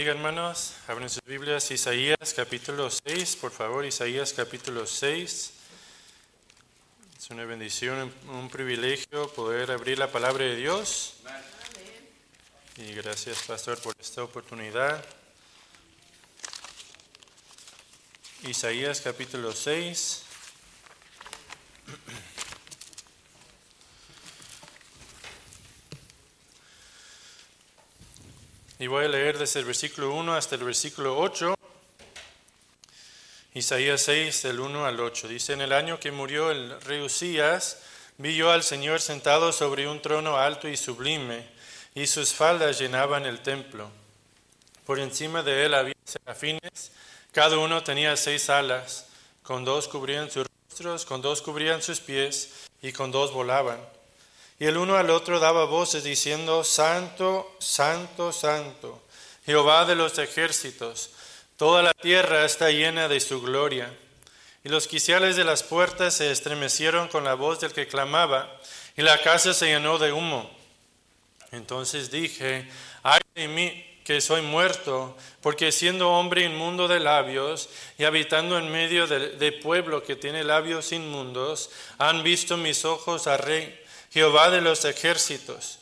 bendiga, hermanos. Abren sus Biblias, Isaías capítulo 6, por favor, Isaías capítulo 6. Es una bendición, un privilegio poder abrir la palabra de Dios. Y gracias, pastor, por esta oportunidad. Isaías capítulo 6. Y voy a leer desde el versículo 1 hasta el versículo 8. Isaías 6, del 1 al 8. Dice, en el año que murió el rey Usías, vi yo al Señor sentado sobre un trono alto y sublime, y sus faldas llenaban el templo. Por encima de él había serafines, cada uno tenía seis alas, con dos cubrían sus rostros, con dos cubrían sus pies, y con dos volaban. Y el uno al otro daba voces diciendo, Santo, Santo, Santo, Jehová de los ejércitos, toda la tierra está llena de su gloria. Y los quiciales de las puertas se estremecieron con la voz del que clamaba, y la casa se llenó de humo. Entonces dije, ay de mí que soy muerto, porque siendo hombre inmundo de labios y habitando en medio de, pueblo que tiene labios inmundos, han visto mis ojos a rey Jehová de los ejércitos.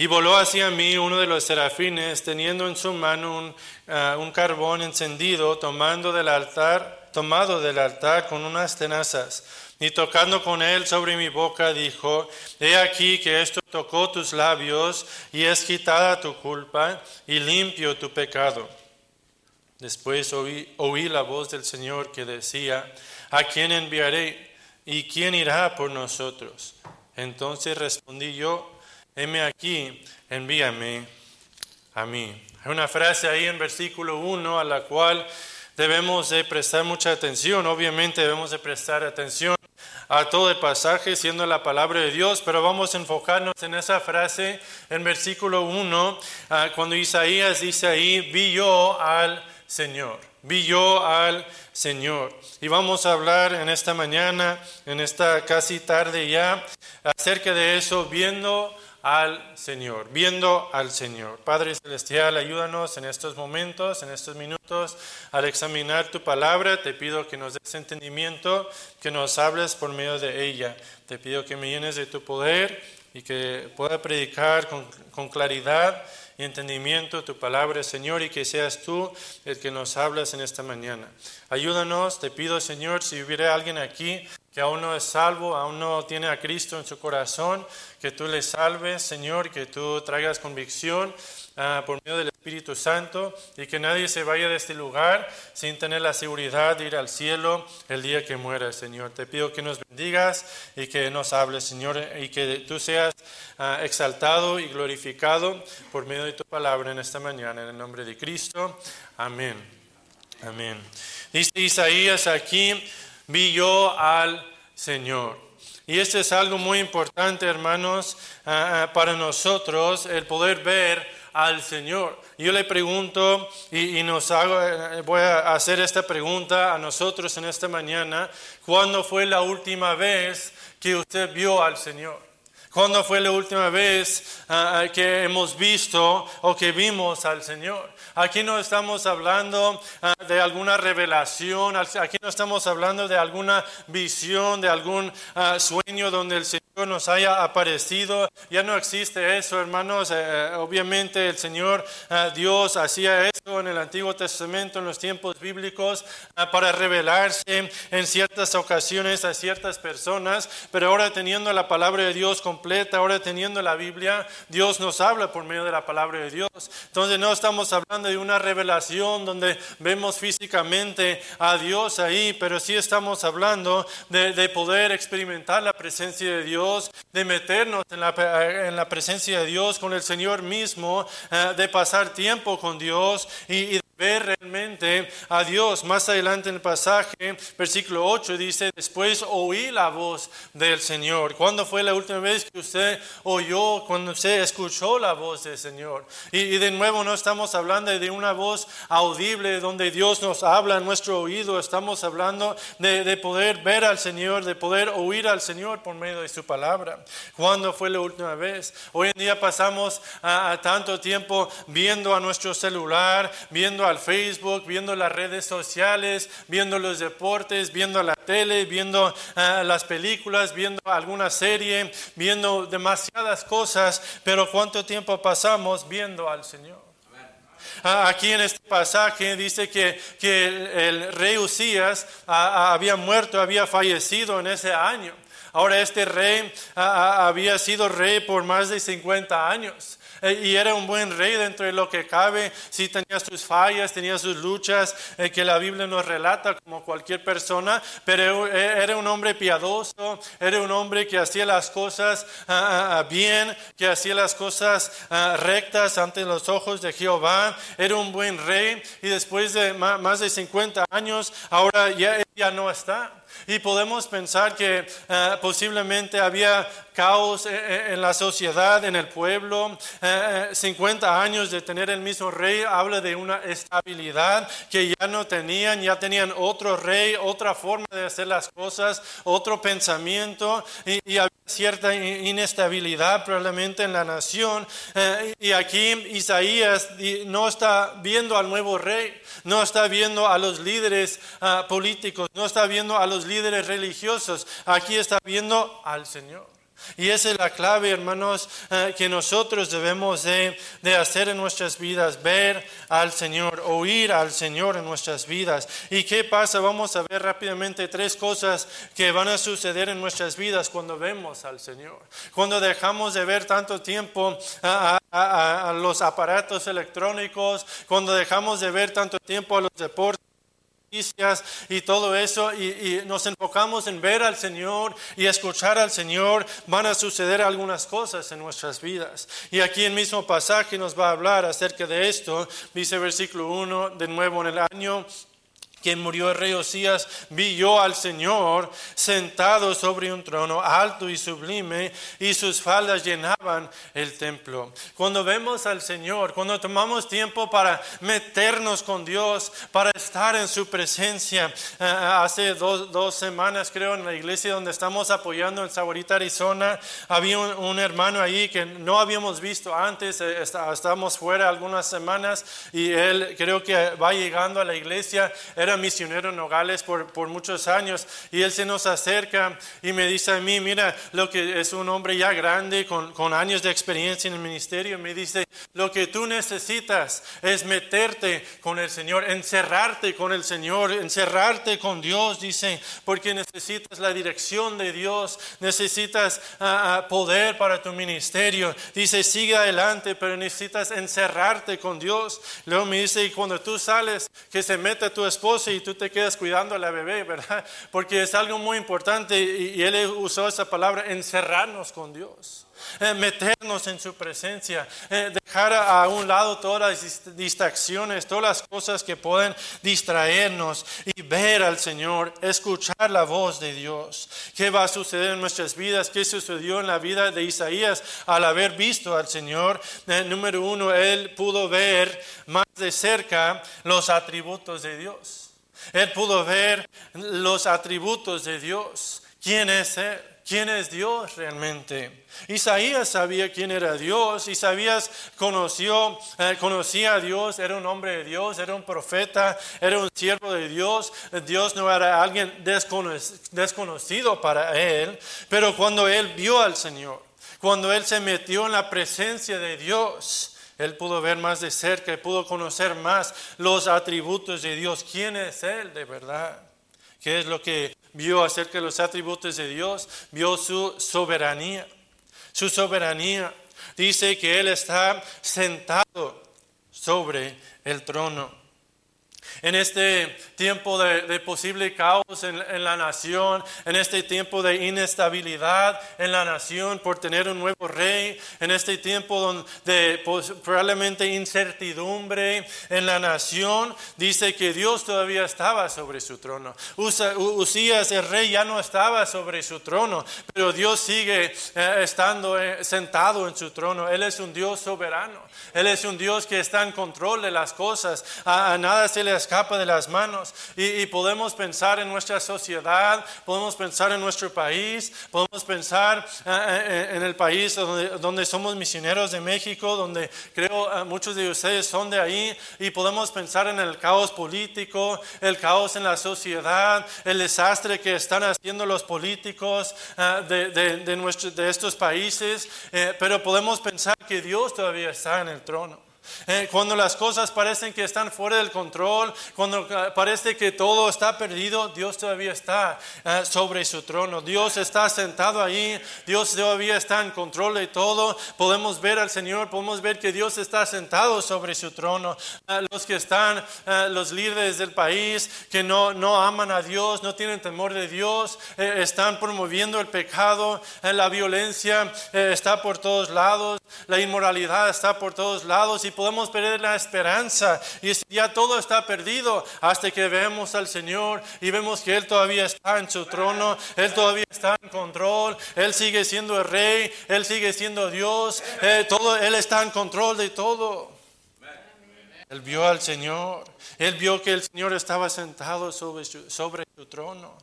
Y voló hacia mí uno de los serafines, teniendo en su mano ah, un, carbón encendido, tomando del altar, tomado del altar con unas tenazas. Y tocando con él sobre mi boca, dijo, He aquí que esto tocó tus labios, y es quitada tu culpa, y limpio tu pecado. Después oí la voz del Señor que decía, ¿A quién enviaré? ¿Y quién irá por nosotros? Entonces respondí yo, heme aquí, envíame a mí. Hay una frase ahí en versículo 1 a la cual debemos de prestar mucha atención. Obviamente debemos de prestar atención a todo el pasaje siendo la palabra de Dios, pero vamos a enfocarnos en esa frase en versículo 1, ah, cuando Isaías dice ahí, vi yo al Señor, vi yo al Señor. Y vamos a hablar en esta mañana, en esta casi tarde ya, acerca de eso, viendo al Señor, viendo al Señor. Padre Celestial, ayúdanos en estos momentos, en estos minutos, al examinar tu palabra. Te pido que nos des entendimiento, que nos hables por medio de ella. Te pido que me llenes de tu poder y que pueda predicar con, con claridad y entendimiento tu palabra, Señor, y que seas tú el que nos hablas en esta mañana. Ayúdanos, te pido, Señor, si hubiera alguien aquí que aún no es salvo, aún no tiene a Cristo en su corazón, que tú le salves, Señor, que tú traigas convicción Ah, por medio del Espíritu Santo y que nadie se vaya de este lugar sin tener la seguridad de ir al cielo el día que muera, Señor. Te pido que nos bendigas y que nos hables, Señor, y que tú seas ah, exaltado y glorificado por medio de tu palabra en esta mañana, en el nombre de Cristo. Amén. Amén. Dice Isaías aquí, vi yo al Señor. Y esto es algo muy importante, hermanos, ah, para nosotros, el poder ver al Señor. Yo le pregunto y, nos hago, eh, voy a hacer esta pregunta a nosotros en esta mañana. ¿Cuándo fue la última vez que usted vio al Señor? ¿Cuándo fue la última vez ah, que hemos visto o que vimos al Señor? Aquí no estamos hablando ah, de alguna revelación, aquí no estamos hablando de alguna visión, de algún sueño donde el Señor nos haya aparecido. Ya no existe eso, hermanos. Eh, eh, obviamente el Señor Dios hacía eso en el Antiguo Testamento, en los tiempos bíblicos, para revelarse en ciertas ocasiones a ciertas personas. Pero ahora teniendo la palabra de Dios ahora teniendo la Biblia, Dios nos habla por medio de la palabra de Dios. Entonces no estamos hablando de una revelación donde vemos físicamente a Dios ahí, pero sí estamos hablando de, de poder experimentar la presencia de Dios de meternos en la, presencia de Dios con el Señor mismo, eh, de pasar tiempo con Dios y, ver realmente a Dios. Más adelante en el pasaje, versículo 8 dice, después oí la voz del Señor. ¿Cuándo fue la última vez que usted oyó, cuando usted escuchó la voz del Señor? Y, de nuevo no estamos hablando de una voz audible donde Dios nos habla en nuestro oído, estamos hablando de, poder ver al Señor, de poder oír al Señor por medio de su palabra. ¿Cuándo fue la última vez? Hoy en día pasamos a tanto tiempo viendo a nuestro celular, viendo al Facebook, viendo las redes sociales, viendo los deportes, viendo la tele, viendo ah, las películas, viendo alguna serie, viendo demasiadas cosas, pero ¿cuánto tiempo pasamos viendo al Señor? Ah, aquí en este pasaje dice que, que el, rey Usías ah, había muerto, había fallecido en ese año. Ahora este rey había sido rey por más de 50 años. Eh, y era un buen rey dentro de lo que cabe. Sí tenía sus fallas, tenía sus luchas eh, que la Biblia nos relata como cualquier persona, pero eh, era un hombre piadoso, era un hombre que hacía las cosas ah, ah, ah, bien, que hacía las cosas rectas ante los ojos de Jehová. Era un buen rey y después de más de 50 años, ahora ya, ya no está. Y podemos pensar que posiblemente había caos eh, eh, en la sociedad, en el pueblo. 50 eh, años de tener el mismo rey habla de una estabilidad que ya no tenían, ya tenían otro rey, otra forma de hacer las cosas, otro pensamiento y, había cierta inestabilidad probablemente en la nación. y aquí Isaías no está viendo al nuevo rey, no está viendo a los líderes ah, políticos, no está viendo a los líderes religiosos, aquí está viendo al Señor. Y esa es la clave, hermanos, eh, que nosotros debemos de, hacer en nuestras vidas, ver al Señor, oír al Señor en nuestras vidas. ¿Y qué pasa? Vamos a ver rápidamente tres cosas que van a suceder en nuestras vidas cuando vemos al Señor. Cuando dejamos de ver tanto tiempo a, a los aparatos electrónicos, cuando dejamos de ver tanto tiempo a los deportes y todo eso y, nos enfocamos en ver al Señor y escuchar al Señor, van a suceder algunas cosas en nuestras vidas. Y aquí el mismo pasaje nos va a hablar acerca de esto, dice versículo 1, de nuevo en el año quien murió el rey Osías, vi yo al Señor sentado sobre un trono alto y sublime, y sus faldas llenaban el templo. Cuando vemos al Señor, cuando tomamos tiempo para meternos con Dios, para estar en su presencia, eh, hace dos, semanas creo en la iglesia donde estamos apoyando en Saborita, Arizona, había un, hermano ahí que no habíamos visto antes, eh, estábamos fuera algunas semanas, y él creo que va llegando a la iglesia era misionero en Nogales por, por, muchos años y él se nos acerca y me dice a mí, mira, lo que es un hombre ya grande con, con años de experiencia en el ministerio, me dice, lo que tú necesitas es meterte con el Señor, encerrarte con el Señor, encerrarte con Dios, dice, porque necesitas la dirección de Dios, necesitas ah, poder para tu ministerio. Dice, sigue adelante, pero necesitas encerrarte con Dios. Luego me dice, y cuando tú sales, que se mete tu esposo, y tú te quedas cuidando a la bebé, ¿verdad? Porque es algo muy importante y, él usó esa palabra, encerrarnos con Dios. Eh, meternos en su presencia, eh, dejar a, un lado todas las distracciones, todas las cosas que pueden distraernos y ver al Señor, escuchar la voz de Dios. ¿Qué va a suceder en nuestras vidas? ¿Qué sucedió en la vida de Isaías al haber visto al Señor? Eh, número uno, él pudo ver más de cerca los atributos de Dios. Él pudo ver los atributos de Dios. ¿Quién es Él? ¿Quién es Dios realmente? Isaías sabía quién era Dios. Isaías conoció, eh, conocía a Dios, era un hombre de Dios, era un profeta, era un siervo de Dios. Dios no era alguien desconocido para él, pero cuando él vio al Señor, cuando él se metió en la presencia de Dios, él pudo ver más de cerca, pudo conocer más los atributos de Dios. ¿Quién es Él de verdad? ¿Qué es lo que vio acerca de los atributos de Dios? Vio su soberanía. Su soberanía. Dice que Él está sentado sobre el trono. En este tiempo de, posible caos en, la nación, en este tiempo de inestabilidad en la nación por tener un nuevo rey, en este tiempo de probablemente incertidumbre en la nación, dice que Dios todavía estaba sobre su trono. Usías, el rey, ya no estaba sobre su trono, pero Dios sigue eh, estando eh, sentado en su trono. Él es un Dios soberano. Él es un Dios que está en control de las cosas. A, nada se le de las manos. Y, podemos pensar en nuestra sociedad, podemos pensar en nuestro país, podemos pensar eh, eh, en el país donde, somos misioneros de México, donde creo eh, muchos de ustedes son de ahí. Y podemos pensar en el caos político, el caos en la sociedad, el desastre que están haciendo los políticos de, de estos países. pero podemos pensar que Dios todavía está en el trono. Eh, cuando las cosas parecen que están fuera del control, cuando eh, parece que todo está perdido, Dios todavía está eh, sobre su trono. Dios está sentado ahí, Dios todavía está en control de todo. Podemos ver al Señor, podemos ver que Dios está sentado sobre su trono. los que están, los líderes del país, que no, no aman a Dios, no tienen temor de Dios, están promoviendo el pecado, la violencia está por todos lados, la inmoralidad está por todos lados podemos perder la esperanza y ya todo está perdido hasta que vemos al Señor y vemos que Él todavía está en su trono, Él todavía está en control, Él sigue siendo el rey, Él sigue siendo Dios, eh, todo, Él está en control de todo. Él vio al Señor, Él vio que el Señor estaba sentado sobre su, sobre su trono,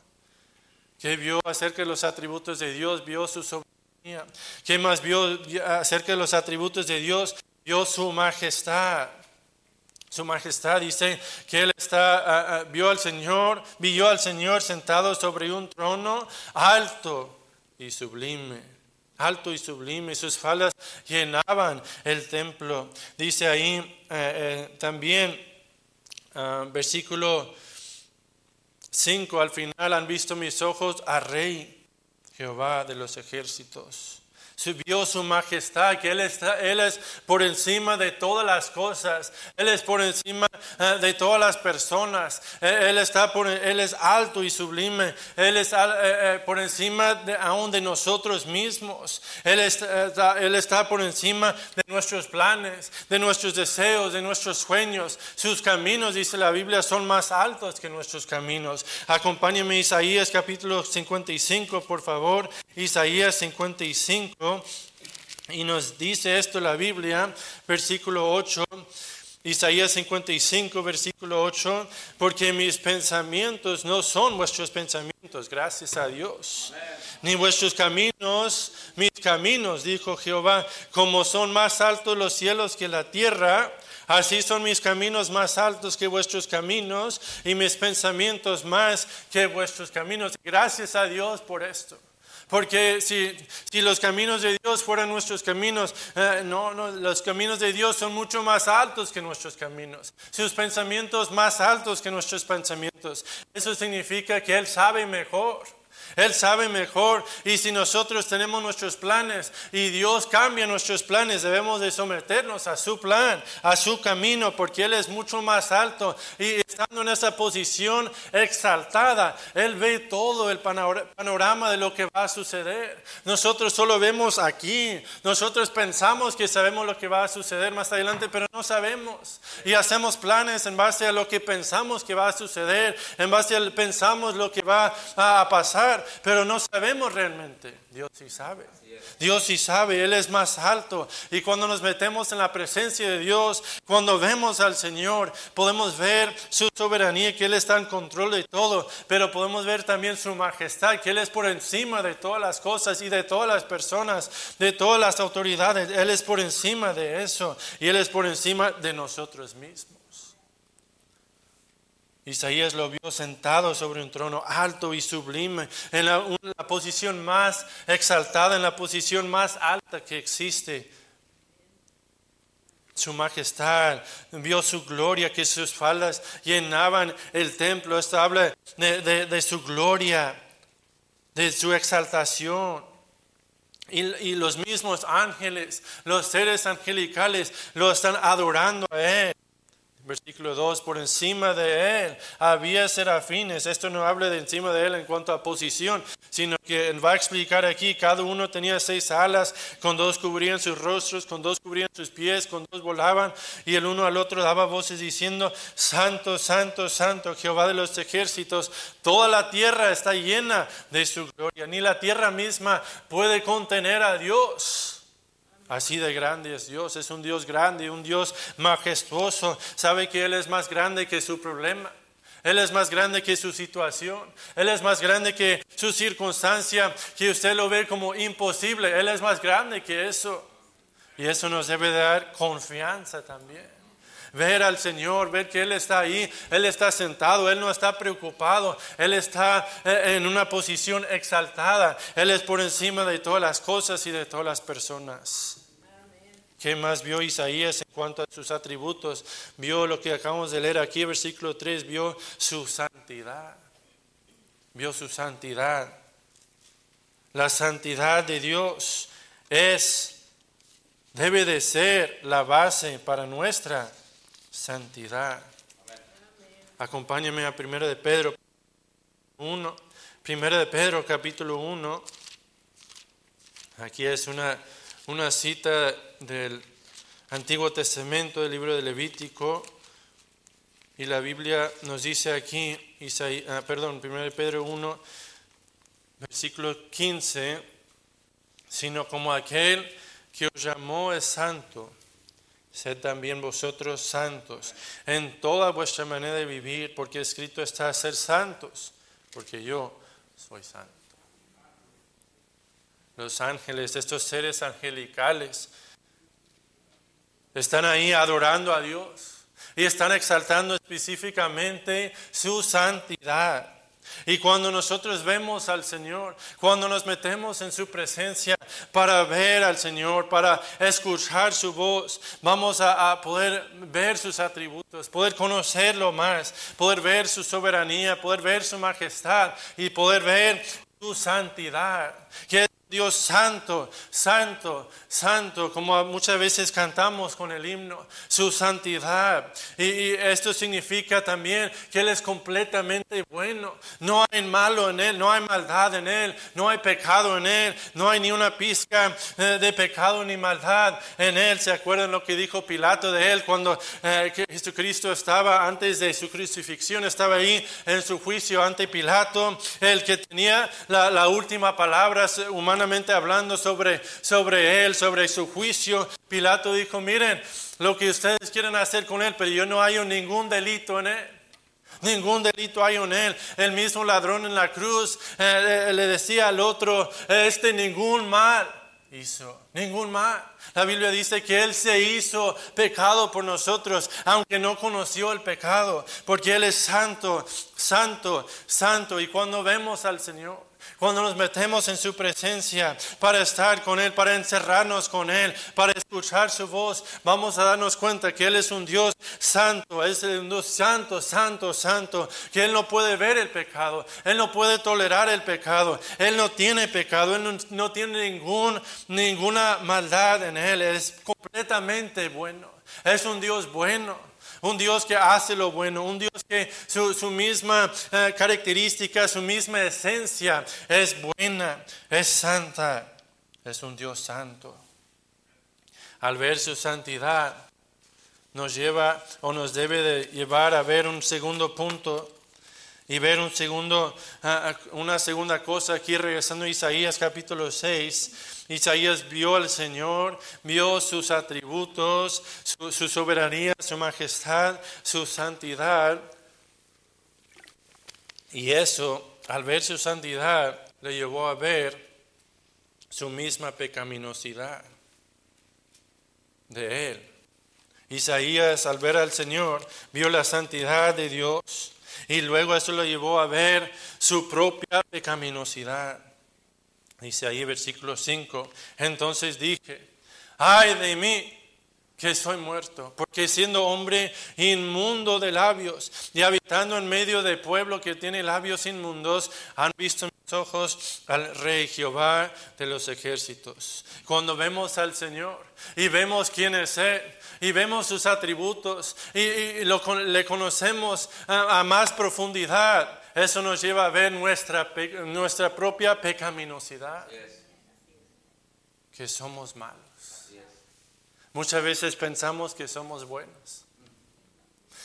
que vio acerca de los atributos de Dios, vio su soberanía, que más vio acerca de los atributos de Dios, vio su majestad. Su majestad dice que él está, ah, ah, vio al Señor, vio al Señor sentado sobre un trono alto y sublime, alto y sublime. Sus faldas llenaban el templo. Dice ahí eh, eh, también, ah, versículo 5, al final han visto mis ojos a Rey Jehová de los ejércitos subió su majestad, que él, está, él es por encima de todas las cosas, Él es por encima eh, de todas las personas, eh, Él, está por, él es alto y sublime, Él es eh, por encima de, aún de nosotros mismos, él está, él está por encima de nuestros planes, de nuestros deseos, de nuestros sueños. Sus caminos, dice la Biblia, son más altos que nuestros caminos. Acompáñame Isaías capítulo 55, por favor. Isaías 55, y nos dice esto la Biblia, versículo 8. Isaías 55, versículo 8, porque mis pensamientos no son vuestros pensamientos, gracias a Dios, ni vuestros caminos, mis caminos, dijo Jehová, como son más altos los cielos que la tierra, así son mis caminos más altos que vuestros caminos y mis pensamientos más que vuestros caminos. Gracias a Dios por esto. Porque si, si, los caminos de Dios fueran nuestros caminos, eh, no, no, los caminos de Dios son mucho más altos que nuestros caminos. Sus pensamientos más altos que nuestros pensamientos. Eso significa que Él sabe mejor. Él sabe mejor. Y si nosotros tenemos nuestros planes y Dios cambia nuestros planes, debemos de someternos a su plan, a su camino, porque Él es mucho más alto. Y estando en esa posición exaltada, Él ve todo el panorama de lo que va a suceder. Nosotros solo vemos aquí, nosotros pensamos que sabemos lo que va a suceder más adelante, pero no sabemos. Y hacemos planes en base a lo que pensamos que va a suceder, en base a pensamos lo que va a pasar pero no sabemos realmente. Dios sí sabe. Dios sí sabe, Él es más alto. Y cuando nos metemos en la presencia de Dios, cuando vemos al Señor, podemos ver su soberanía, que Él está en control de todo, pero podemos ver también su majestad, que Él es por encima de todas las cosas y de todas las personas, de todas las autoridades. Él es por encima de eso y Él es por encima de nosotros mismos. Isaías lo vio sentado sobre un trono alto y sublime, en la, posición más exaltada, en la posición más alta que existe. Su majestad, vio su gloria, que sus faldas llenaban el templo. Esto habla de, su gloria, de su exaltación. Y, y, los mismos ángeles, los seres angelicales, lo están adorando a Él Versículo 2, por encima de él había serafines. Esto no habla de encima de él en cuanto a posición, sino que va a explicar aquí, cada uno tenía seis alas, con dos cubrían sus rostros, con dos cubrían sus pies, con dos volaban, y el uno al otro daba voces diciendo, Santo, Santo, Santo, Jehová de los ejércitos, toda la tierra está llena de su gloria, ni la tierra misma puede contener a Dios. Así de grande es Dios, es un Dios grande, un Dios majestuoso. Sabe que Él es más grande que su problema. Él es más grande que su situación. Él es más grande que su circunstancia, que usted lo ve como imposible. Él es más grande que eso. Y eso nos debe dar confianza también. Ver al Señor, ver que Él está ahí, Él está sentado, Él no está preocupado, Él está eh, en una posición exaltada, Él es por encima de todas las cosas y de todas las personas. ¿Qué más vio Isaías en cuanto a sus atributos? Vio lo que acabamos de leer aquí, versículo 3, vio su santidad. Vio su santidad. La santidad de Dios es, debe de ser la base para nuestra santidad. Acompáñame a 1 de Pedro 1, 1 de Pedro capítulo 1. Aquí es una una cita del Antiguo Testamento, del libro de Levítico, y la Biblia nos dice aquí, ah, perdón, 1 Pedro 1, versículo 15, sino como aquel que os llamó es santo, sed también vosotros santos en toda vuestra manera de vivir, porque escrito está ser santos, porque yo soy santo los ángeles, estos seres angelicales, están ahí adorando a Dios y están exaltando específicamente su santidad. Y cuando nosotros vemos al Señor, cuando nos metemos en su presencia para ver al Señor, para escuchar su voz, vamos a, poder ver sus atributos, poder conocerlo más, poder ver su soberanía, poder ver su majestad y poder ver su santidad, Dios santo, santo, santo, como muchas veces cantamos con el himno, su santidad. Y, esto significa también que Él es completamente bueno. No hay malo en Él, no hay maldad en Él, no hay pecado en Él, no hay ni una pizca eh, de pecado ni maldad en Él. ¿Se acuerdan lo que dijo Pilato de Él cuando eh, Jesucristo estaba antes de su crucifixión, estaba ahí en su juicio ante Pilato, el que tenía la, la última palabra humana hablando sobre, sobre él, sobre su juicio, Pilato dijo, miren lo que ustedes quieren hacer con él, pero yo no hay ningún delito en él. Ningún delito hay en él. El mismo ladrón en la cruz eh, le decía al otro, este ningún mal hizo, ningún mal. La Biblia dice que Él se hizo pecado por nosotros, aunque no conoció el pecado, porque Él es santo, santo, santo. Y cuando vemos al Señor, cuando nos metemos en su presencia para estar con Él, para encerrarnos con Él, para escuchar su voz, vamos a darnos cuenta que Él es un Dios santo, es un Dios santo, santo, santo, que Él no puede ver el pecado, Él no puede tolerar el pecado, Él no tiene pecado, Él no, tiene ningún, ninguna maldad en Él, es completamente bueno, es un Dios bueno un Dios que hace lo bueno, un Dios que su, misma eh, característica, su misma esencia es buena, es santa, es un Dios santo. Al ver su santidad, nos lleva o nos debe de llevar a ver un segundo punto y ver un segundo, ah, ah, una segunda cosa aquí regresando a Isaías capítulo 6 Isaías vio al Señor, vio sus atributos, su, soberanía, su majestad, su santidad. Y eso, al ver su santidad, le llevó a ver su misma pecaminosidad de él. Isaías, al ver al Señor, vio la santidad de Dios y luego eso lo llevó a ver su propia pecaminosidad. Dice ahí versículo 5, entonces dije, ay de mí, que soy muerto, porque siendo hombre inmundo de labios y habitando en medio de pueblo que tiene labios inmundos, han visto mis ojos al Rey Jehová de los ejércitos. Cuando vemos al Señor y vemos quién es Él, y vemos sus atributos y, le conocemos a, más profundidad, eso nos lleva a ver nuestra, nuestra propia pecaminosidad, que somos malos. Muchas veces pensamos que somos buenos.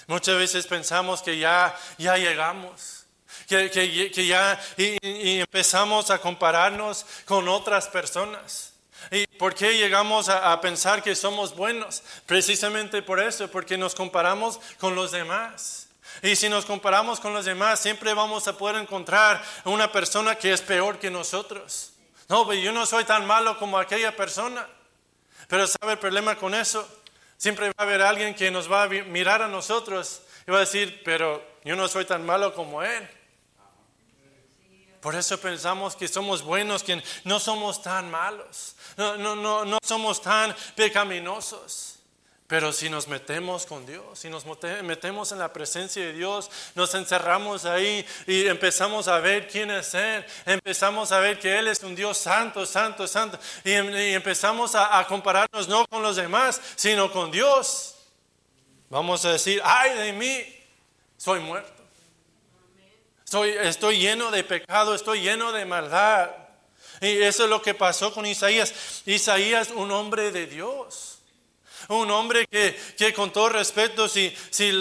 Muchas veces pensamos que ya, ya llegamos, que, que, ya y, empezamos a compararnos con otras personas. ¿Y por qué llegamos a, a, pensar que somos buenos? Precisamente por eso, porque nos comparamos con los demás. Y si nos comparamos con los demás, siempre vamos a poder encontrar una persona que es peor que nosotros. No, yo no soy tan malo como aquella persona. Pero ¿sabe el problema con eso? Siempre va a haber alguien que nos va a mirar a nosotros y va a decir, pero yo no soy tan malo como él. Por eso pensamos que somos buenos, que no somos tan malos, no, no, no, no somos tan pecaminosos. Pero si nos metemos con Dios, si nos metemos en la presencia de Dios, nos encerramos ahí y empezamos a ver quién es Él, empezamos a ver que Él es un Dios santo, santo, santo, y, em, empezamos a, compararnos no con los demás, sino con Dios. Vamos a decir, ay de mí, soy muerto. Estoy, estoy lleno de pecado, estoy lleno de maldad. Y eso es lo que pasó con Isaías. Isaías, un hombre de Dios un hombre que, que con todo respeto, si, si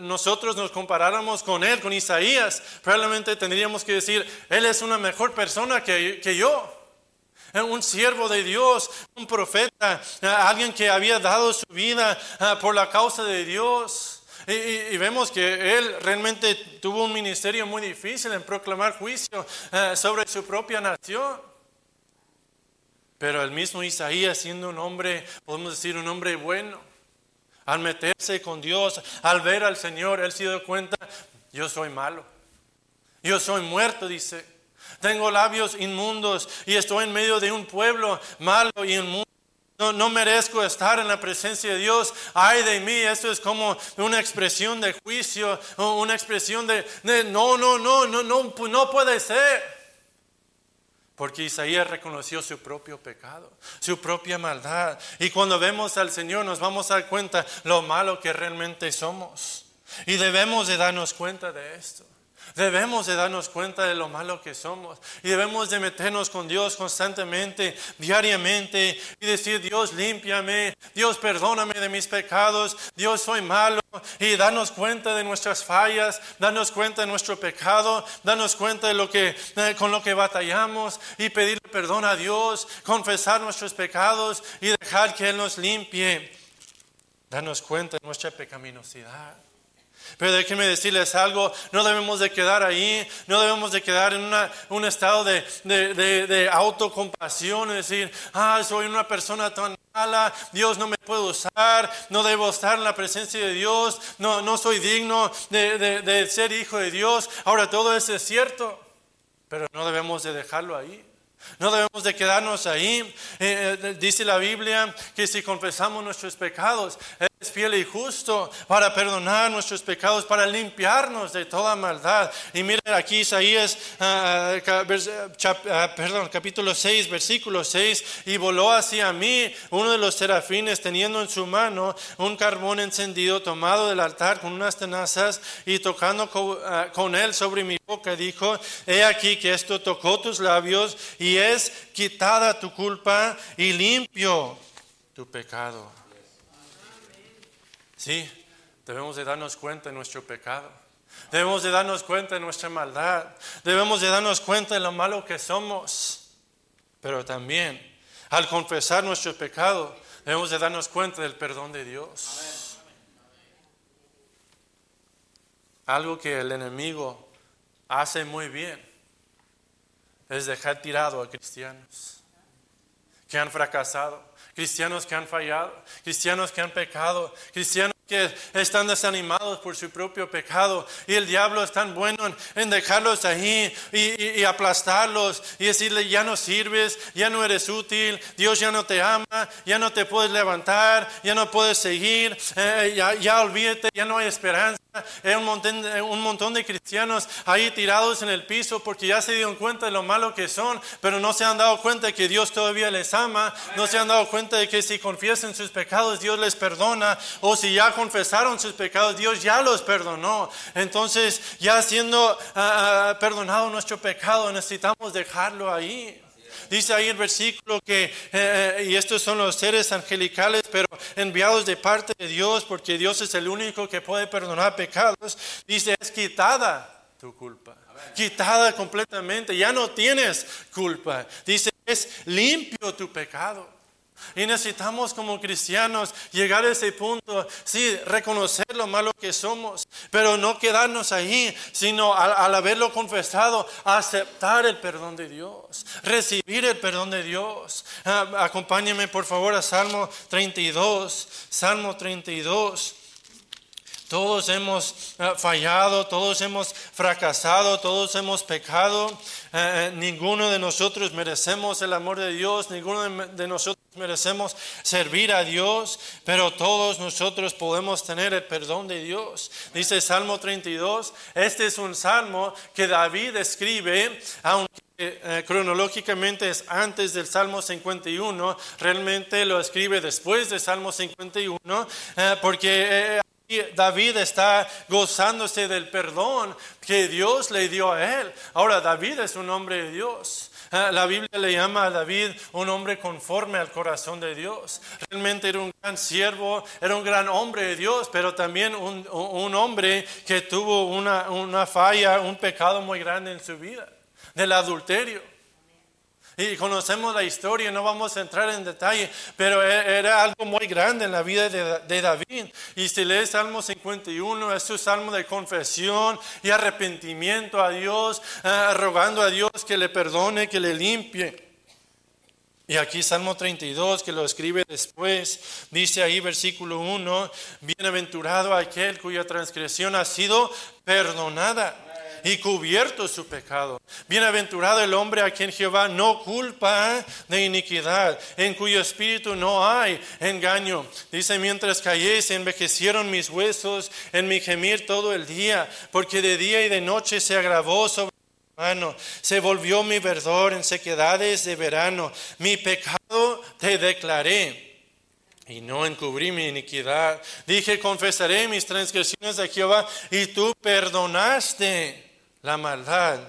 nosotros nos comparáramos con él, con Isaías, probablemente tendríamos que decir, él es una mejor persona que, que yo un siervo de Dios, un profeta, alguien que había dado su vida ah, por la causa de Dios. Y, y, vemos que él realmente tuvo un ministerio muy difícil en proclamar juicio sobre su propia nación. Pero el mismo Isaías, siendo un hombre, podemos decir un hombre bueno, al meterse con Dios, al ver al Señor, él se dio cuenta, yo soy malo, yo soy muerto, dice. Tengo labios inmundos y estoy en medio de un pueblo malo y inmundo. No, merezco estar en la presencia de Dios. Ay de mí, esto es como una expresión de juicio, una expresión de, de no, no, no, no, no, no puede ser. Porque Isaías reconoció su propio pecado, su propia maldad. Y cuando vemos al Señor nos vamos a dar cuenta lo malo que realmente somos. Y debemos de darnos cuenta de esto. Debemos de darnos cuenta de lo malo que somos y debemos de meternos con Dios constantemente, diariamente y decir, Dios, límpiame, Dios, perdóname de mis pecados, Dios, soy malo y darnos cuenta de nuestras fallas, darnos cuenta de nuestro pecado, darnos cuenta de lo que con lo que batallamos y pedir perdón a Dios, confesar nuestros pecados y dejar que él nos limpie. Darnos cuenta de nuestra pecaminosidad. Pero déjenme decirles algo, no debemos de quedar ahí, no debemos de quedar en un estado de, de, autocompasión, es decir, ah, soy una persona tan mala, Dios no me puede usar, no debo estar en la presencia de Dios, no, no soy digno de, ser hijo de Dios. Ahora todo eso es cierto, pero no debemos de dejarlo ahí. No debemos de quedarnos ahí. Eh, eh, dice la Biblia que si confesamos nuestros pecados, fiel y justo para perdonar nuestros pecados, para limpiarnos de toda maldad. Y miren aquí Isaías, ah, ah, perdón, capítulo 6, versículo 6, y voló hacia mí uno de los serafines teniendo en su mano un carbón encendido tomado del altar con unas tenazas y tocando con, él sobre mi boca, dijo, he aquí que esto tocó tus labios y es quitada tu culpa y limpio tu pecado. Sí, debemos de darnos cuenta de nuestro pecado. Debemos de darnos cuenta de nuestra maldad. Debemos de darnos cuenta de lo malo que somos. Pero también, al confesar nuestro pecado, debemos de darnos cuenta del perdón de Dios. Algo que el enemigo hace muy bien es dejar tirado a cristianos que han fracasado, cristianos que han fallado, cristianos que han pecado, cristianos que están desanimados por su propio pecado y el diablo es tan bueno en, dejarlos ahí y, aplastarlos y decirle ya no sirves, ya no eres útil, Dios ya no te ama, ya no te puedes levantar, ya no puedes seguir, eh, ya, olvídate, ya no hay esperanza. Hay un montón, un montón de cristianos ahí tirados en el piso porque ya se dieron cuenta de lo malo que son, pero no se han dado cuenta de que Dios todavía les ama, no se han dado cuenta de que si confiesen sus pecados Dios les perdona, o si ya confesaron sus pecados Dios ya los perdonó. Entonces, ya siendo ah, perdonado nuestro pecado, necesitamos dejarlo ahí. Dice ahí el versículo que, eh, eh, y estos son los seres angelicales, pero enviados de parte de Dios, porque Dios es el único que puede perdonar pecados. Dice, es quitada tu culpa. Quitada completamente. Ya no tienes culpa. Dice, es limpio tu pecado. Y necesitamos como cristianos llegar a ese punto, sí, reconocer lo malo que somos, pero no quedarnos ahí, sino al, haberlo confesado, aceptar el perdón de Dios, recibir el perdón de Dios. Ah, acompáñenme por favor a Salmo 32, Salmo 32. Todos hemos eh, fallado, todos hemos fracasado, todos hemos pecado. Eh, eh, ninguno de nosotros merecemos el amor de Dios, ninguno de, nosotros merecemos servir a Dios, pero todos nosotros podemos tener el perdón de Dios. Dice Salmo 32, este es un salmo que David escribe, aunque cronológicamente es antes del Salmo 51, realmente lo escribe después del Salmo 51, porque David está gozándose del perdón que Dios le dio a él. Ahora, David es un hombre de Dios. Ah, la Biblia le llama a David un hombre conforme al corazón de Dios. Realmente era un gran siervo, era un gran hombre de Dios, pero también un, hombre que tuvo una, una falla, un pecado muy grande en su vida, del adulterio. Y conocemos la historia, no vamos a entrar en detalle, pero e, era algo muy grande en la vida de, David. Y si lees Salmo 51, es su salmo de confesión y arrepentimiento a Dios, eh, rogando a Dios que le perdone, que le limpie. Y aquí Salmo 32, que lo escribe después, dice ahí versículo 1, bienaventurado aquel cuya transgresión ha sido perdonada y cubierto su pecado. Bienaventurado el hombre a quien Jehová no culpa de iniquidad, en cuyo espíritu no hay engaño. Dice, mientras callé, se envejecieron mis huesos en mi gemir todo el día, porque de día y de noche se agravó sobre mi mano. Se volvió mi verdor en sequedades de verano. Mi pecado te declaré y no encubrí mi iniquidad. Dije, confesaré mis transgresiones a Jehová y tú perdonaste la maldad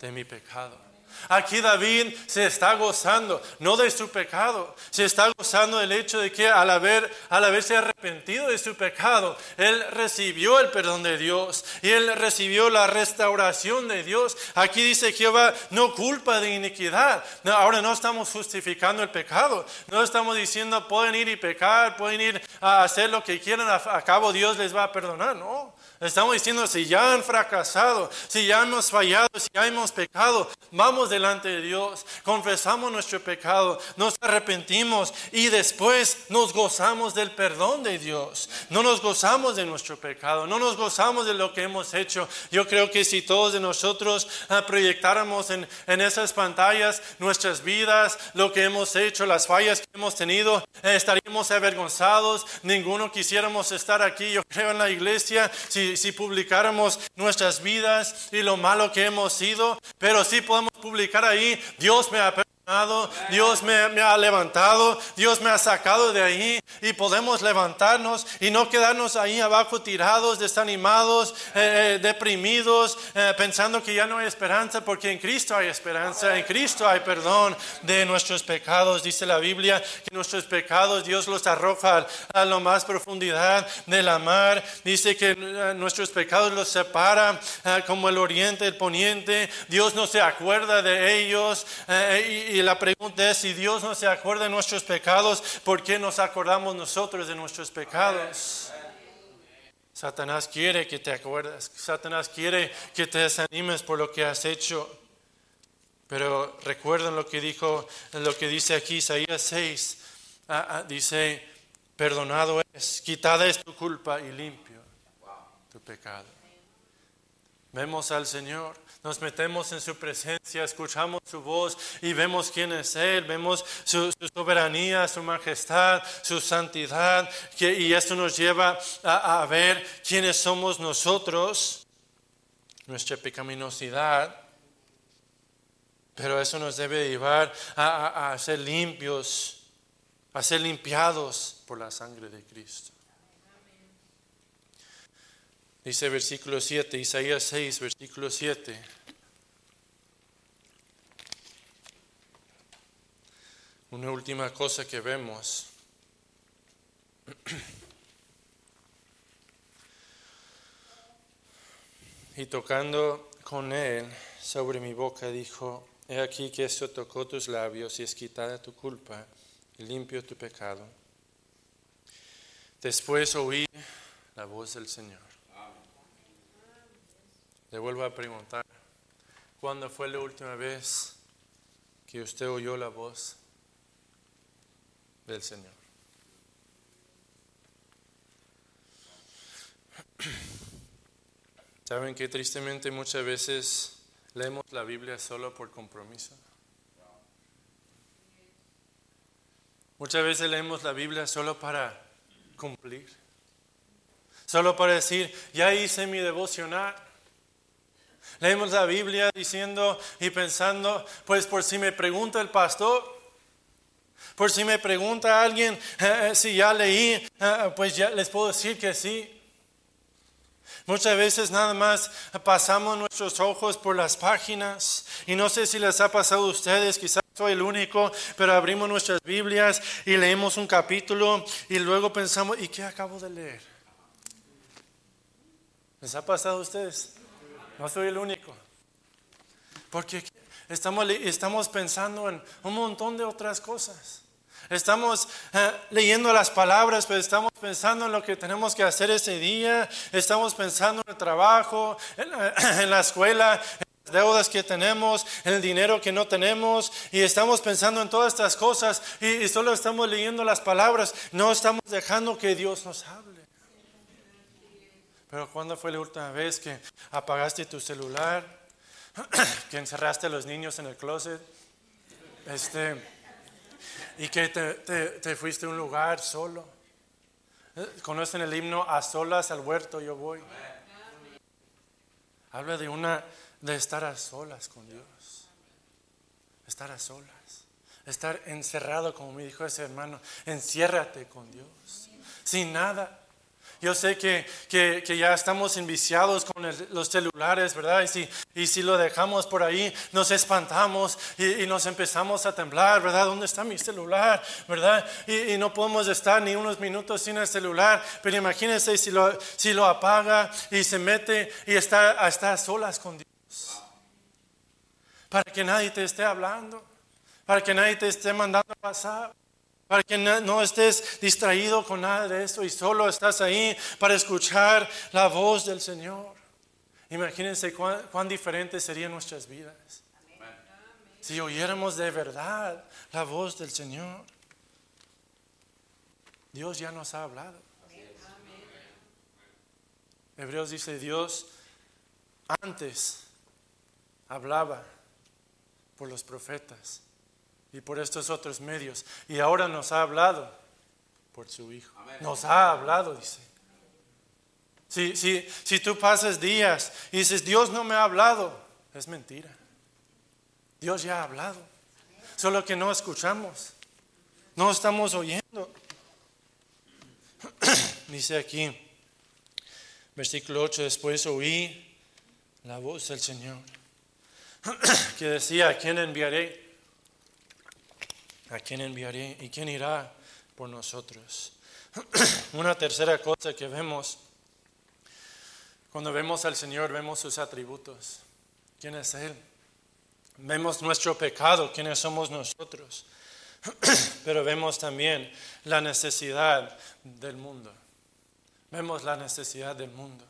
de mi pecado. Aquí David se está gozando, no de su pecado, se está gozando del hecho de que al, haber, al haberse arrepentido de su pecado, él recibió el perdón de Dios y él recibió la restauración de Dios. Aquí dice Jehová, no culpa de iniquidad. ahora no estamos justificando el pecado, no estamos diciendo pueden ir y pecar, pueden ir a hacer lo que quieran, a cabo Dios les va a perdonar, no. Estamos diciendo, si ya han fracasado, si ya hemos fallado, si ya hemos pecado, vamos delante de Dios, confesamos nuestro pecado, nos arrepentimos y después nos gozamos del perdón de Dios. No nos gozamos de nuestro pecado, no nos gozamos de lo que hemos hecho. Yo creo que si todos de nosotros ah, proyectáramos en, en esas pantallas nuestras vidas, lo que hemos hecho, las fallas que hemos tenido, eh, estaríamos avergonzados. Ninguno quisiéramos estar aquí, yo creo, en la iglesia. Si si, publicáramos nuestras vidas y lo malo que hemos sido, pero sí podemos publicar ahí, Dios me ha Dios me, ha levantado, Dios me ha sacado de ahí y podemos levantarnos y no quedarnos ahí abajo tirados, desanimados, eh, eh, deprimidos, eh, pensando que ya no hay esperanza, porque en Cristo hay esperanza, en Cristo hay perdón de nuestros pecados. Dice la Biblia que nuestros pecados Dios los arroja a lo más profundidad de la mar. Dice que nuestros pecados los separa como el oriente, el poniente. Dios no se acuerda de ellos y la pregunta es, si Dios no se acuerda de nuestros pecados, ¿por qué nos acordamos nosotros de nuestros pecados? Satanás quiere que te acuerdes, Satanás quiere que te desanimes por lo que has hecho. Pero recuerden lo que dijo, lo que dice aquí Isaías 6. Ah, ah, dice, perdonado es, quitada es tu culpa y limpio tu pecado. Vemos al Señor, nos metemos en su presencia, escuchamos su voz y vemos quién es Él, vemos su, soberanía, su majestad, su santidad, y esto nos lleva a, ver quiénes somos nosotros, nuestra pecaminosidad, pero eso nos debe llevar a ser limpios, a ser limpiados por la sangre de Cristo. Dice versículo 7, Isaías 6, versículo 7. Una última cosa que vemos. Y tocando con él sobre mi boca dijo, he aquí que esto tocó tus labios y es quitada tu culpa y limpio tu pecado. Después oí la voz del Señor le vuelvo a preguntar, ¿cuándo fue la última vez que usted oyó la voz del Señor? ¿Saben que tristemente muchas veces leemos la Biblia solo por compromiso? Muchas veces leemos la Biblia solo para cumplir. Solo para decir, ya hice mi devocional. Leemos la Biblia diciendo y pensando, pues por si me pregunta el pastor, por si me pregunta alguien eh, eh, si ya leí, eh, pues ya les puedo decir que sí. Muchas veces nada más pasamos nuestros ojos por las páginas y no sé si les ha pasado a ustedes, quizás soy el único, pero abrimos nuestras Biblias y leemos un capítulo y luego pensamos, ¿y qué acabo de leer? ¿Les ha pasado a ustedes? No soy el único. Porque estamos, estamos pensando en un montón de otras cosas. Estamos eh, leyendo las palabras, pero estamos pensando en lo que tenemos que hacer ese día. Estamos pensando en el trabajo, en la, escuela, en las deudas que tenemos, en el dinero que no tenemos. Y estamos pensando en todas estas cosas y, y solo estamos leyendo las palabras. No estamos dejando que Dios nos hable. Pero ¿cuándo fue la última vez que apagaste tu celular? que encerraste a los niños en el closet? Este, y que te, fuiste a un lugar solo. ¿Conocen el himno A solas al huerto yo voy? Habla de una de estar a solas con Dios. Estar a solas. Estar encerrado, como me dijo ese hermano. Enciérrate con Dios. Sin nada. Yo sé que, ya estamos enviciados con los celulares, ¿verdad? Y si, y si lo dejamos por ahí, nos espantamos y, nos empezamos a temblar, ¿verdad? ¿Dónde está mi celular? ¿Verdad? Y, no podemos estar ni unos minutos sin el celular. Pero imagínense si lo, si lo apaga y se mete y está, está a solas con Dios. Para que nadie te esté hablando, para que nadie te esté mandando a pasar para que no estés distraído con nada de esto y solo estás ahí para escuchar la voz del Señor. Imagínense cuán, diferentes serían nuestras vidas si oyéramos de verdad la voz del Señor. Dios ya nos ha hablado. Hebreos dice, Dios antes hablaba por los profetas y por estos otros medios. Y ahora nos ha hablado por su Hijo. Nos ha hablado, dice. Si, si, si tú pasas días y dices, Dios no me ha hablado, es mentira. Dios ya ha hablado. Solo que no escuchamos. No estamos oyendo. dice aquí, versículo 8, después oí la voz del Señor que decía, ¿a quién enviaré? ¿A quién enviaré? ¿Y quién irá por nosotros? Una tercera cosa que vemos, cuando vemos al Señor, vemos sus atributos. ¿Quién es Él? Vemos nuestro pecado, quiénes somos nosotros. Pero vemos también la necesidad del mundo. Vemos la necesidad del mundo.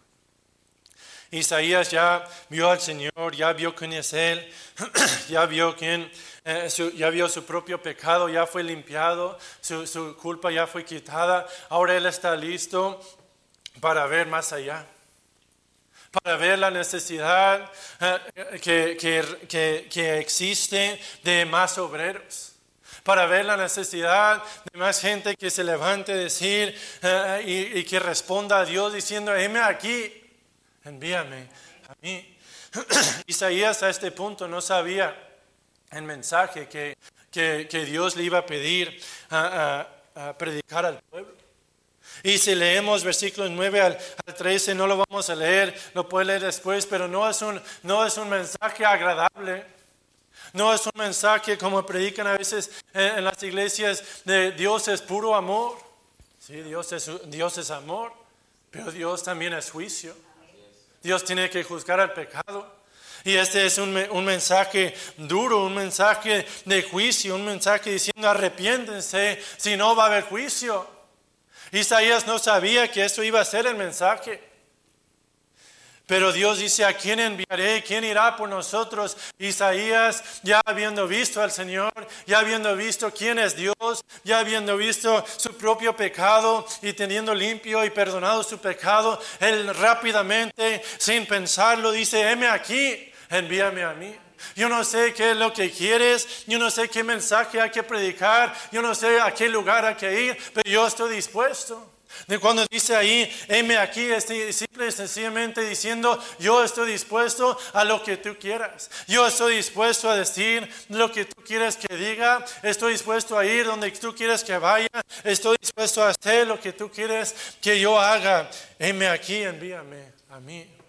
Isaías ya vio al Señor, ya vio quién es Él, ya vio quién, eh, su, ya vio su propio pecado, ya fue limpiado, su, culpa ya fue quitada. Ahora Él está listo para ver más allá para ver la necesidad eh, que, que, que, existe de más obreros, para ver la necesidad de más gente que se levante decir eh, y, y, que responda a Dios diciendo, heme aquí, envíame a mí. Isaías a este punto no sabía el mensaje que, que Dios le iba a pedir a, predicar al pueblo. Y si leemos versículos 9 al, 13, no lo vamos a leer, lo puede leer después, pero no es, un, no es un mensaje agradable. No es un mensaje como predican a veces en, las iglesias de Dios es puro amor. Sí, Dios es, Dios es amor, pero Dios también es juicio. Dios tiene que juzgar al pecado. Y este es un, un, mensaje duro, un mensaje de juicio, un mensaje diciendo arrepiéntense, si no va a haber juicio. Isaías no sabía que eso iba a ser el mensaje. Pero Dios dice, ¿a quién enviaré? ¿Quién irá por nosotros? Isaías, ya habiendo visto al Señor, ya habiendo visto quién es Dios, ya habiendo visto su propio pecado y teniendo limpio y perdonado su pecado, él rápidamente, sin pensarlo, dice, heme aquí, envíame a mí. Yo no sé qué es lo que quieres, yo no sé qué mensaje hay que predicar, yo no sé a qué lugar hay que ir, pero yo estoy dispuesto. De cuando dice ahí, heme aquí, es simple y sencillamente diciendo, yo estoy dispuesto a lo que tú quieras. Yo estoy dispuesto a decir lo que tú quieres que diga. Estoy dispuesto a ir donde tú quieres que vaya. Estoy dispuesto a hacer lo que tú quieres que yo haga. Heme aquí, envíame a mí.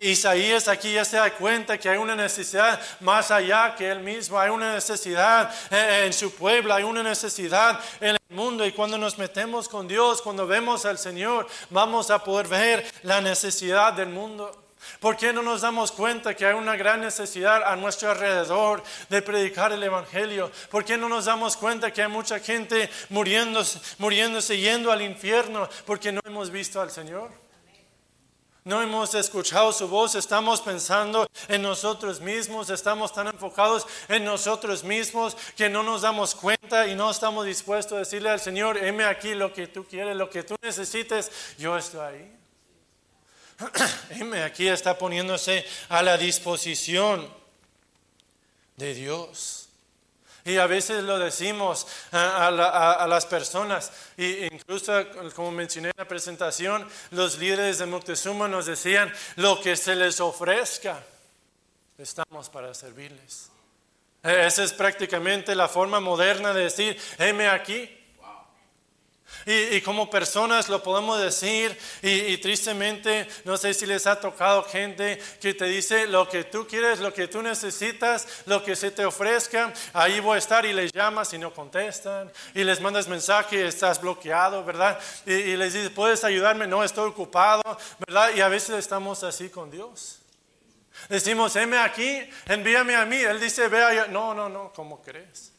Isaías aquí ya se da cuenta que hay una necesidad más allá que él mismo, hay una necesidad en su pueblo, hay una necesidad en el mundo y cuando nos metemos con Dios, cuando vemos al Señor, vamos a poder ver la necesidad del mundo. ¿Por qué no nos damos cuenta que hay una gran necesidad a nuestro alrededor de predicar el Evangelio? ¿Por qué no nos damos cuenta que hay mucha gente muriéndose, muriéndose yendo al infierno porque no hemos visto al Señor? No hemos escuchado su voz, estamos pensando en nosotros mismos, estamos tan enfocados en nosotros mismos que no nos damos cuenta y no estamos dispuestos a decirle al Señor, heme aquí lo que tú quieres, lo que tú necesites, yo estoy ahí. heme aquí está poniéndose a la disposición de Dios. Y a veces lo decimos a, las personas, e incluso como mencioné en la presentación, los líderes de Moctezuma nos decían, lo que se les ofrezca, estamos para servirles. E, esa es prácticamente la forma moderna de decir, heme aquí, y, como personas lo podemos decir y, tristemente no sé si les ha tocado gente que te dice lo que tú quieres, lo que tú necesitas, lo que se te ofrezca, ahí voy a estar y les llamas y no contestan y les mandas mensaje, estás bloqueado, ¿verdad? Y, les dices, ¿puedes ayudarme? No, estoy ocupado, ¿verdad? Y a veces estamos así con Dios. Decimos, heme aquí, envíame a mí. Él dice, vea, no, no, no, ¿cómo crees?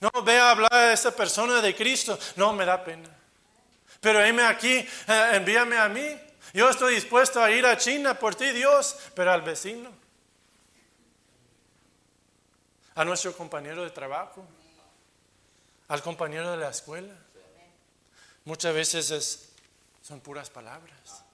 No, ve a hablar a esa persona de Cristo. No, me da pena. Pero heme aquí, eh, envíame a mí. Yo estoy dispuesto a ir a China por ti, Dios, pero al vecino, a nuestro compañero de trabajo, al compañero de la escuela. Muchas veces son puras palabras.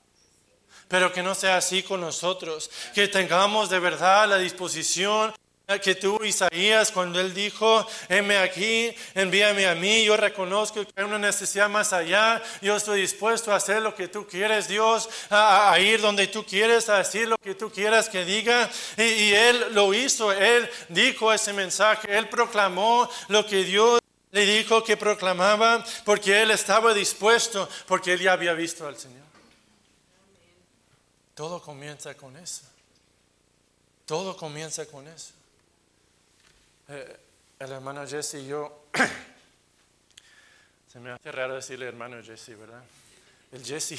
Pero que no sea así con nosotros, que tengamos de verdad la disposición que tú, Isaías, cuando él dijo, heme aquí, envíame a mí, yo reconozco que hay una necesidad más allá, yo estoy dispuesto a hacer lo que tú quieres, Dios, a, ir donde tú quieres, a decir lo que tú quieras que diga. Y, y él lo hizo, él dijo ese mensaje, él proclamó lo que Dios le dijo que proclamaba, porque él estaba dispuesto, porque él ya había visto al Señor. Todo comienza con eso. Todo comienza con eso. Eh, el hermano Jesse y yo, se me hace raro decirle hermano Jesse, ¿verdad? El Jesse,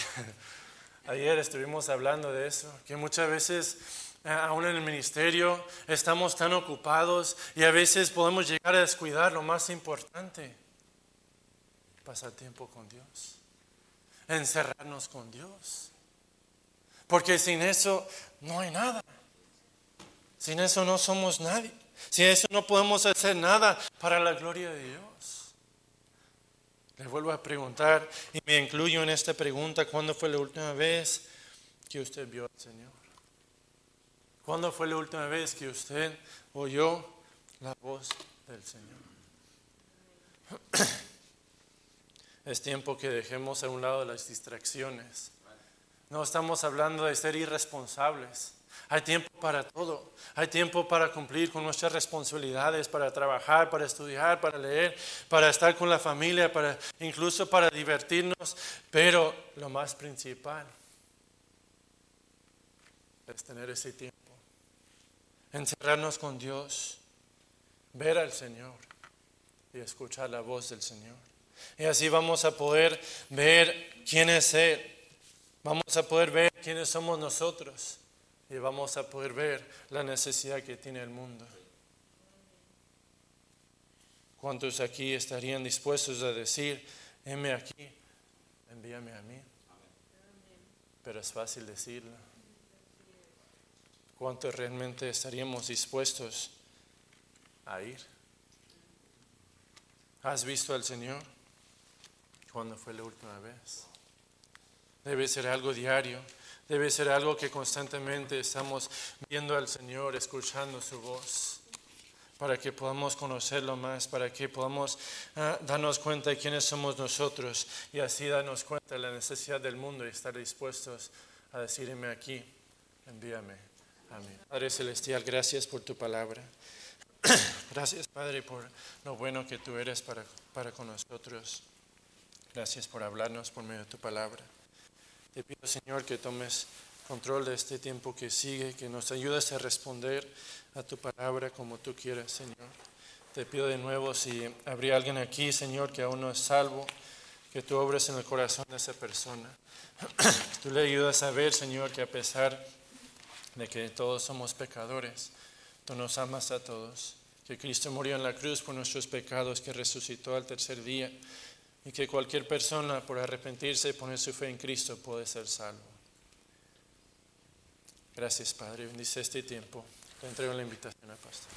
ayer estuvimos hablando de eso, que muchas veces eh, aún en el ministerio estamos tan ocupados y a veces podemos llegar a descuidar lo más importante, pasar tiempo con Dios, encerrarnos con Dios. Porque sin eso no hay nada. Sin eso no somos nadie. Sin eso no podemos hacer nada para la gloria de Dios. Le vuelvo a preguntar y me incluyo en esta pregunta, ¿cuándo fue la última vez que usted vio al Señor? ¿Cuándo fue la última vez que usted oyó la voz del Señor? Es tiempo que dejemos a un lado las distracciones. No estamos hablando de ser irresponsables. Hay tiempo para todo. Hay tiempo para cumplir con nuestras responsabilidades, para trabajar, para estudiar, para leer, para estar con la familia, para incluso para divertirnos. Pero lo más principal es tener ese tiempo. Encerrarnos con Dios, ver al Señor y escuchar la voz del Señor. Y así vamos a poder ver quién es Él. Vamos a poder ver quiénes somos nosotros y vamos a poder ver la necesidad que tiene el mundo. ¿Cuántos aquí estarían dispuestos a decir, heme aquí, envíame a mí? Pero es fácil decirlo. ¿Cuántos realmente estaríamos dispuestos a ir? ¿Has visto al Señor? ¿Cuándo fue la última vez? Debe ser algo diario. Debe ser algo que constantemente estamos viendo al Señor, escuchando su voz, para que podamos conocerlo más, para que podamos ah, darnos cuenta de quiénes somos nosotros y así darnos cuenta de la necesidad del mundo y estar dispuestos a decirme aquí, envíame a mí. Padre Celestial, gracias por tu palabra. Gracias, Padre, por lo bueno que tú eres para, para con nosotros. Gracias por hablarnos por medio de tu palabra. Te pido, Señor, que tomes control de este tiempo que sigue, que nos ayudes a responder a tu palabra como tú quieras, Señor. Te pido de nuevo, si habría alguien aquí, Señor, que aún no es salvo, que tú obres en el corazón de esa persona. tú le ayudas a ver, Señor, que a pesar de que todos somos pecadores, tú nos amas a todos, que Cristo murió en la cruz por nuestros pecados, que resucitó al tercer día y que cualquier persona por arrepentirse y poner su fe en Cristo puede ser salvo. Gracias Padre, bendice este tiempo. Te entrego la invitación al pastor.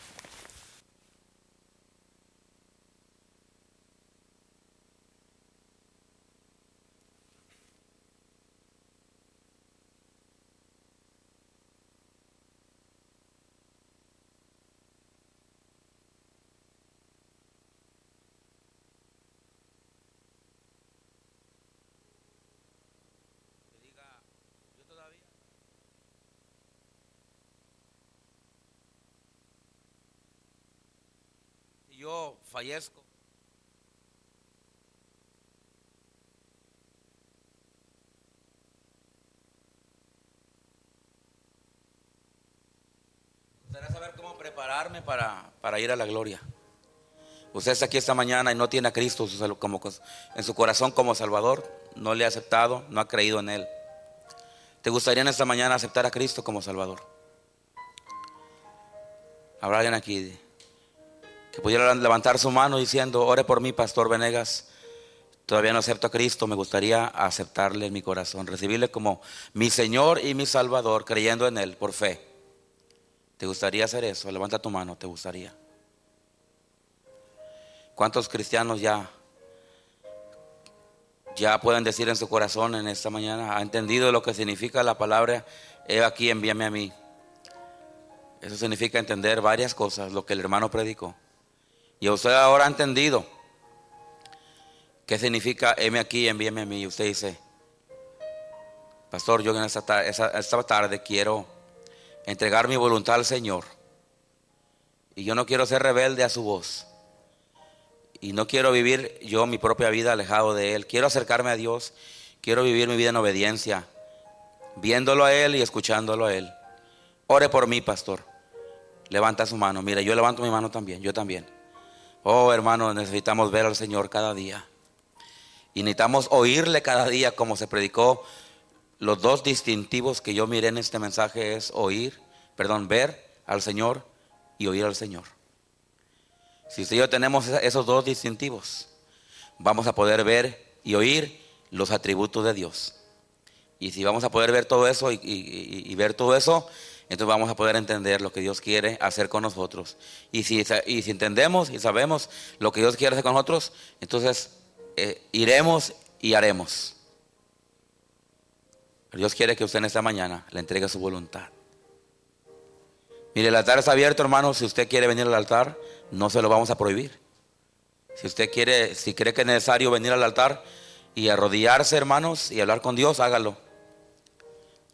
yo fallezco. Gustaría saber cómo prepararme para, para ir a la gloria. Usted está aquí esta mañana y no tiene a Cristo como, en su corazón como Salvador, no le ha aceptado, no ha creído en Él. ¿Te gustaría en esta mañana aceptar a Cristo como Salvador? ¿Habrá aquí? Que pudiera levantar su mano diciendo, ore por mí, Pastor Venegas. Todavía no acepto a Cristo, me gustaría aceptarle en mi corazón, recibirle como mi Señor y mi Salvador, creyendo en Él por fe. ¿Te gustaría hacer eso? Levanta tu mano, ¿te gustaría? ¿Cuántos cristianos ya ya pueden decir en su corazón en esta mañana, ha entendido lo que significa la palabra, he aquí, envíame a mí? Eso significa entender varias cosas, lo que el hermano predicó. Y usted ahora ha entendido qué significa heme aquí, envíeme a mí. Y usted dice, Pastor, yo en esta tarde, esta tarde quiero entregar mi voluntad al Señor. Y yo no quiero ser rebelde a su voz. Y no quiero vivir yo mi propia vida alejado de Él. Quiero acercarme a Dios. Quiero vivir mi vida en obediencia. Viéndolo a Él y escuchándolo a Él. Ore por mí, pastor. Levanta su mano. Mira, yo levanto mi mano también. Yo también. Oh, hermano, necesitamos ver al Señor cada día. Y necesitamos oírle cada día como se predicó. Los dos distintivos que yo miré en este mensaje es oír, perdón, ver al Señor y oír al Señor. Si usted yo tenemos esos dos distintivos, vamos a poder ver y oír los atributos de Dios. Y si vamos a poder ver todo eso y ver todo eso, entonces vamos a poder entender lo que Dios quiere hacer con nosotros. Y si, y si entendemos y sabemos lo que Dios quiere hacer con nosotros, entonces eh, iremos y haremos. Dios quiere que usted en esta mañana le entregue su voluntad. Mire, el altar está abierto, hermano. Si usted quiere venir al altar, no se lo vamos a prohibir. Si usted quiere, si cree que es necesario venir al altar y arrodillarse, hermanos, y hablar con Dios, hágalo.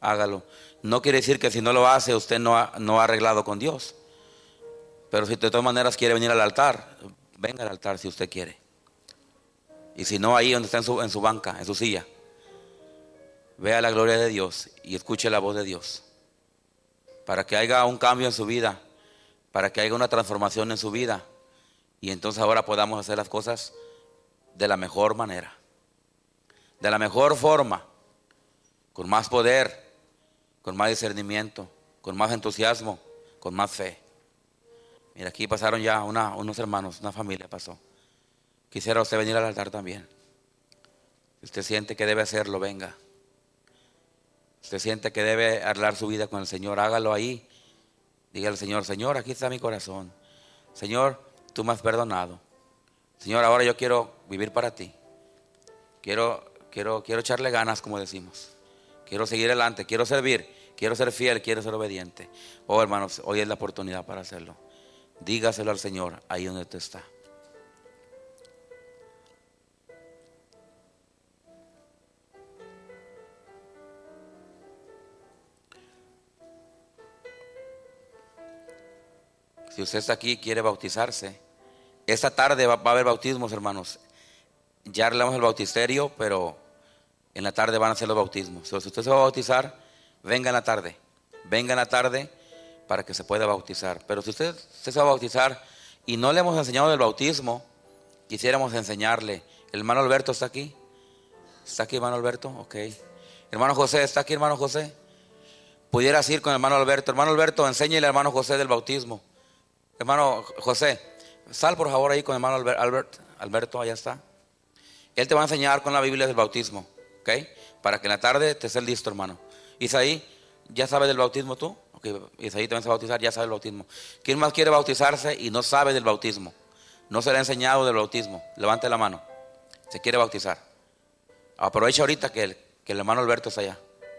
Hágalo. No quiere decir que si no lo hace, usted no ha, no ha arreglado con Dios. Pero si de todas maneras quiere venir al altar, venga al altar si usted quiere. Y si no, ahí donde está en su, en su banca, en su silla, vea la gloria de Dios y escuche la voz de Dios. Para que haya un cambio en su vida, para que haya una transformación en su vida. Y entonces ahora podamos hacer las cosas de la mejor manera, de la mejor forma, con más poder, con más discernimiento, con más entusiasmo, con más fe. Mira, aquí pasaron ya unos hermanos, una familia pasó. Quisiera usted venir al altar también. Si usted siente que debe hacerlo, venga. Si usted siente que debe arreglar su vida con el Señor, hágalo ahí. Dígale al Señor, Señor, aquí está mi corazón. Señor, tú me has perdonado. Señor, ahora yo quiero vivir para ti. Quiero, quiero, quiero echarle ganas, como decimos. Quiero seguir adelante, quiero servir, quiero ser fiel, quiero ser obediente. Oh, hermanos, hoy es la oportunidad para hacerlo. Dígaselo al Señor ahí donde usted está. Si usted está aquí y quiere bautizarse, esta tarde va, a haber bautismos, hermanos. Ya arreglamos el bautisterio, pero en la tarde van a ser los bautismos. Si usted se va a bautizar, venga en la tarde. Venga en la tarde para que se pueda bautizar. Pero si usted, se va a bautizar y no le hemos enseñado del bautismo, quisiéramos enseñarle. Hermano Alberto está aquí. ¿Está aquí, hermano Alberto? Ok. Hermano José, ¿está aquí, hermano José? Pudieras ir con el hermano Alberto. Hermano Alberto, enséñele al hermano José del bautismo. Hermano José, sal por favor ahí con el hermano Albert- Alberto, allá está. Él te va a enseñar con la Biblia del bautismo, ¿ok? Para que en la tarde te estés listo, hermano. Isaí, ¿ya sabes del bautismo tú? Ok, Isaí también se va a bautizar, ya sabe el bautismo. ¿Quién más quiere bautizarse y no sabe del bautismo? No se le ha enseñado del bautismo. Levante la mano. Se quiere bautizar. Aprovecha ahorita que el, que el hermano Alberto está allá.